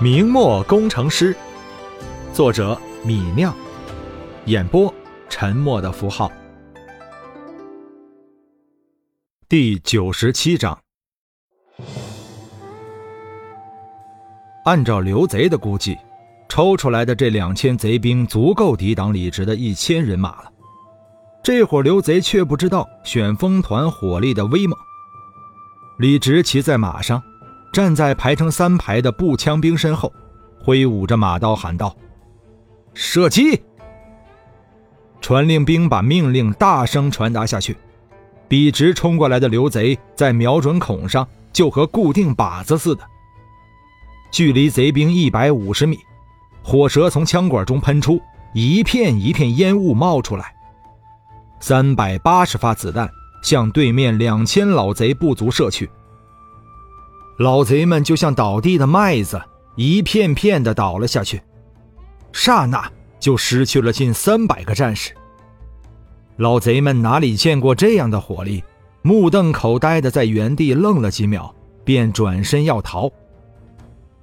明末工程师，作者米酿，演播沉默的符号。第九十七章。按照刘贼的估计，抽出来的这两千贼兵足够抵挡李直的一千人马了。这伙刘贼却不知道旋风团火力的威猛。李直骑在马上。站在排成三排的步枪兵身后，挥舞着马刀喊道：“射击！”传令兵把命令大声传达下去。笔直冲过来的刘贼在瞄准孔上，就和固定靶子似的。距离贼兵一百五十米，火舌从枪管中喷出，一片一片烟雾冒出来。三百八十发子弹向对面两千老贼部族射去。老贼们就像倒地的麦子，一片片的倒了下去，刹那就失去了近三百个战士。老贼们哪里见过这样的火力，目瞪口呆的在原地愣了几秒，便转身要逃。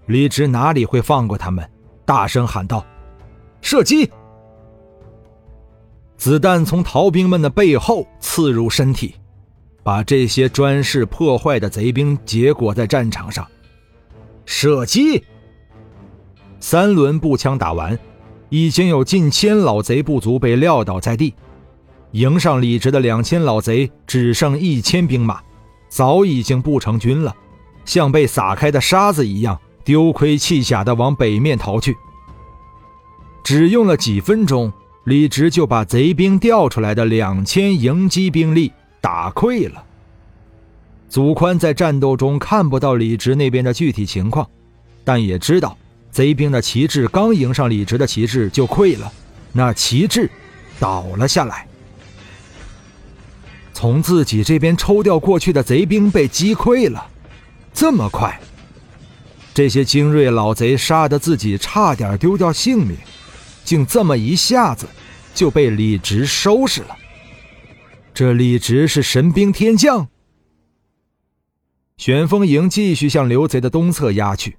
李直哪里会放过他们，大声喊道：“射击！”子弹从逃兵们的背后刺入身体。把这些专事破坏的贼兵结果在战场上，射击。三轮步枪打完，已经有近千老贼部族被撂倒在地。迎上李直的两千老贼只剩一千兵马，早已经不成军了，像被撒开的沙子一样丢盔弃甲的往北面逃去。只用了几分钟，李直就把贼兵调出来的两千迎击兵力。打溃了。祖宽在战斗中看不到李直那边的具体情况，但也知道贼兵的旗帜刚迎上李直的旗帜就溃了，那旗帜倒了下来。从自己这边抽调过去的贼兵被击溃了，这么快？这些精锐老贼杀得自己差点丢掉性命，竟这么一下子就被李直收拾了。这李直是神兵天将。旋风营继续向刘贼的东侧压去，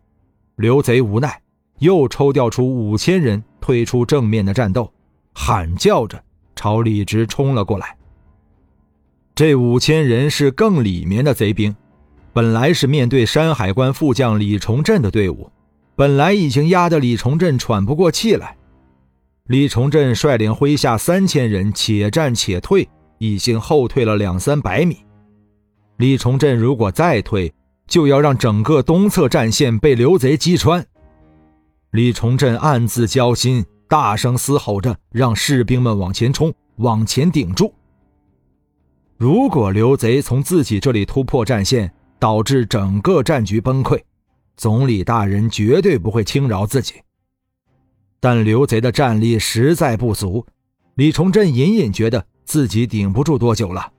刘贼无奈，又抽调出五千人退出正面的战斗，喊叫着朝李直冲了过来。这五千人是更里面的贼兵，本来是面对山海关副将李崇镇的队伍，本来已经压得李崇镇喘不过气来。李崇镇率领麾下三千人，且战且退。已经后退了两三百米，李崇镇如果再退，就要让整个东侧战线被刘贼击穿。李崇镇暗自焦心，大声嘶吼着，让士兵们往前冲，往前顶住。如果刘贼从自己这里突破战线，导致整个战局崩溃，总理大人绝对不会轻饶自己。但刘贼的战力实在不足，李崇镇隐隐觉得。自己顶不住多久了。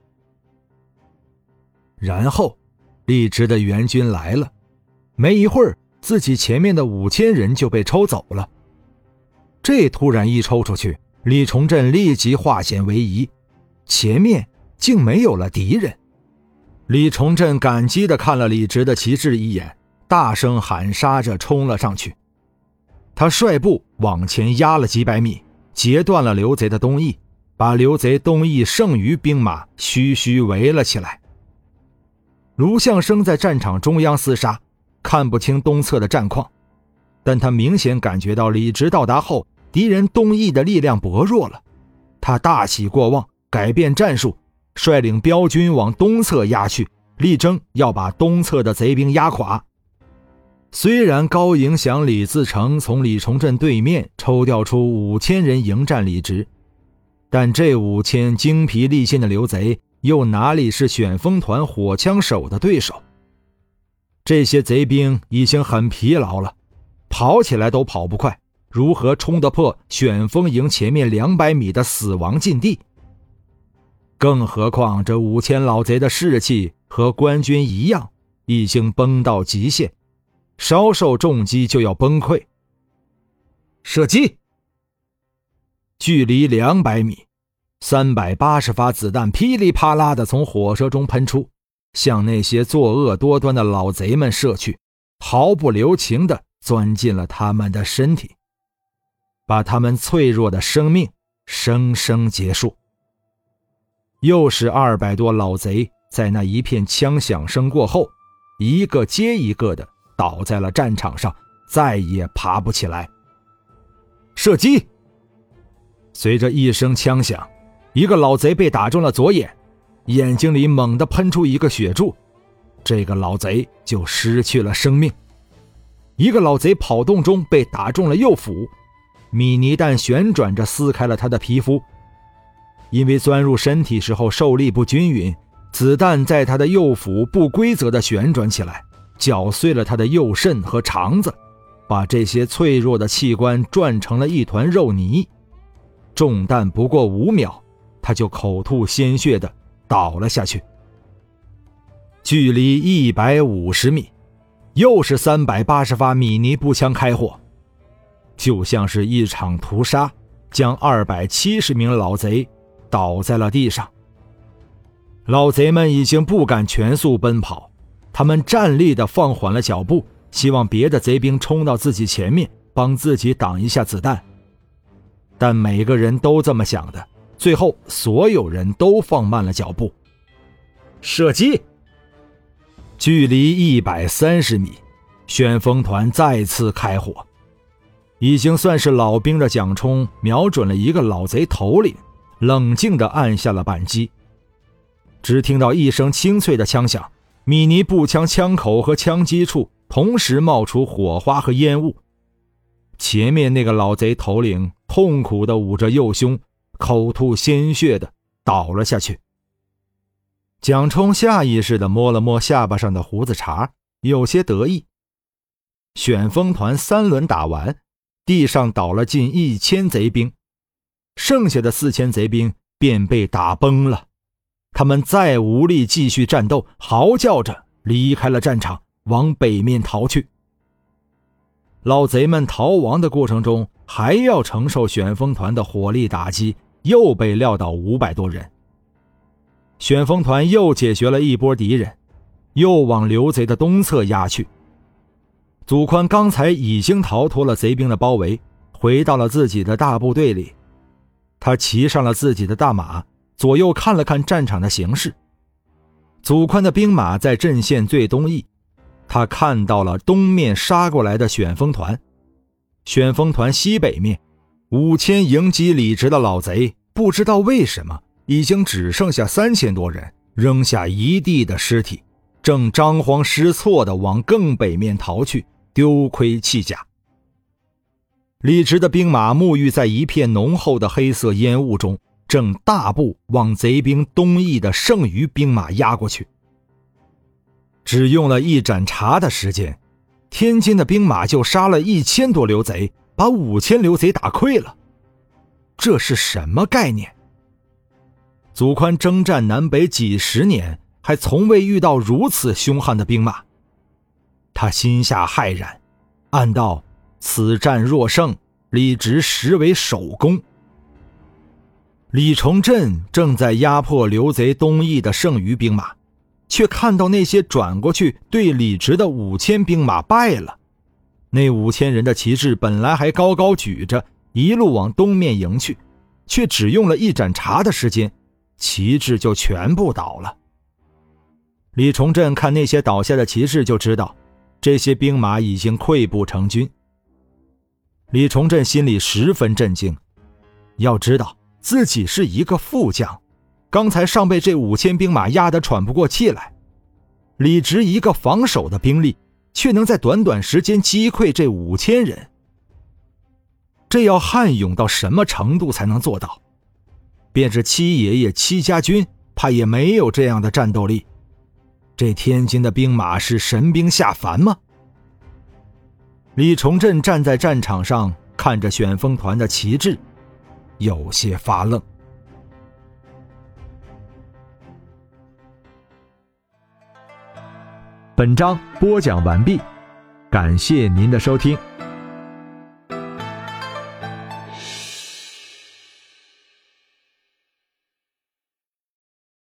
然后，李直的援军来了，没一会儿，自己前面的五千人就被抽走了。这突然一抽出去，李崇镇立即化险为夷，前面竟没有了敌人。李崇镇感激地看了李直的旗帜一眼，大声喊杀着冲了上去。他率部往前压了几百米，截断了刘贼的东翼。把刘贼东翼剩余兵马徐徐围了起来。卢相生在战场中央厮杀，看不清东侧的战况，但他明显感觉到李直到达后，敌人东翼的力量薄弱了。他大喜过望，改变战术，率领标军往东侧压去，力争要把东侧的贼兵压垮。虽然高迎祥、李自成从李崇镇对面抽调出五千人迎战李直。但这五千精疲力尽的刘贼，又哪里是旋风团火枪手的对手？这些贼兵已经很疲劳了，跑起来都跑不快，如何冲得破旋风营前面两百米的死亡禁地？更何况这五千老贼的士气和官军一样，已经崩到极限，稍受重击就要崩溃。射击。距离两百米，三百八十发子弹噼里啪啦的从火舌中喷出，向那些作恶多端的老贼们射去，毫不留情的钻进了他们的身体，把他们脆弱的生命生生结束。又是二百多老贼在那一片枪响声过后，一个接一个的倒在了战场上，再也爬不起来。射击！随着一声枪响，一个老贼被打中了左眼，眼睛里猛地喷出一个血柱，这个老贼就失去了生命。一个老贼跑动中被打中了右腹，米尼弹旋转着撕开了他的皮肤。因为钻入身体时候受力不均匀，子弹在他的右腹不规则地旋转起来，搅碎了他的右肾和肠子，把这些脆弱的器官转成了一团肉泥。中弹不过五秒，他就口吐鲜血的倒了下去。距离一百五十米。又是三百八十发米尼步枪开火，就像是一场屠杀，将二百七十名老贼倒在了地上。老贼们已经不敢全速奔跑，他们站立的放缓了脚步，希望别的贼兵冲到自己前面，帮自己挡一下子弹。但每个人都这么想的，最后所有人都放慢了脚步，射击。距离一百三十米，旋风团再次开火。已经算是老兵的蒋冲瞄准了一个老贼头领，冷静地按下了扳机。只听到一声清脆的枪响，米尼步枪枪口和枪机处同时冒出火花和烟雾。前面那个老贼头领痛苦地捂着右胸，口吐鲜血的倒了下去。蒋冲下意识地摸了摸下巴上的胡子茬，有些得意。旋风团三轮打完，地上倒了近一千贼兵，剩下的四千贼兵便被打崩了。他们再无力继续战斗，嚎叫着离开了战场，往北面逃去。老贼们逃亡的过程中，还要承受旋风团的火力打击，又被撂倒五百多人。旋风团又解决了一波敌人，又往刘贼的东侧压去。祖宽刚才已经逃脱了贼兵的包围，回到了自己的大部队里。他骑上了自己的大马，左右看了看战场的形势。祖宽的兵马在阵线最东翼，他看到了东面杀过来的旋风团。旋风团西北面，五千迎击李直的老贼，不知道为什么。已经只剩下三千多人，扔下一地的尸体，正张慌失措地往更北面逃去，丢盔弃甲。李直的兵马沐浴在一片浓厚的黑色烟雾中，正大步往贼兵东翼的剩余兵马压过去。只用了一盏茶的时间，天津的兵马就杀了一千多刘贼，把五千刘贼打溃了。这是什么概念？祖宽征战南北几十年，还从未遇到如此凶悍的兵马。他心下骇然，暗道：“此战若胜，李直实为首功。”李崇镇正在压迫刘贼东翼的剩余兵马，却看到那些转过去对李直的五千兵马败了。那五千人的旗帜本来还高高举着，一路往东面迎去，却只用了一盏茶的时间。旗帜就全部倒了。李崇镇看那些倒下的旗帜，就知道这些兵马已经溃不成军。李崇镇心里十分震惊，要知道自己是一个副将，刚才尚被这五千兵马压得喘不过气来，李直一个防守的兵力，却能在短短时间击溃这五千人，这要悍勇到什么程度才能做到？便是七爷爷戚家军，怕也没有这样的战斗力。这天津的兵马是神兵下凡吗？李崇镇站在战场上，看着旋风团的旗帜，有些发愣。本章播讲完毕，感谢您的收听。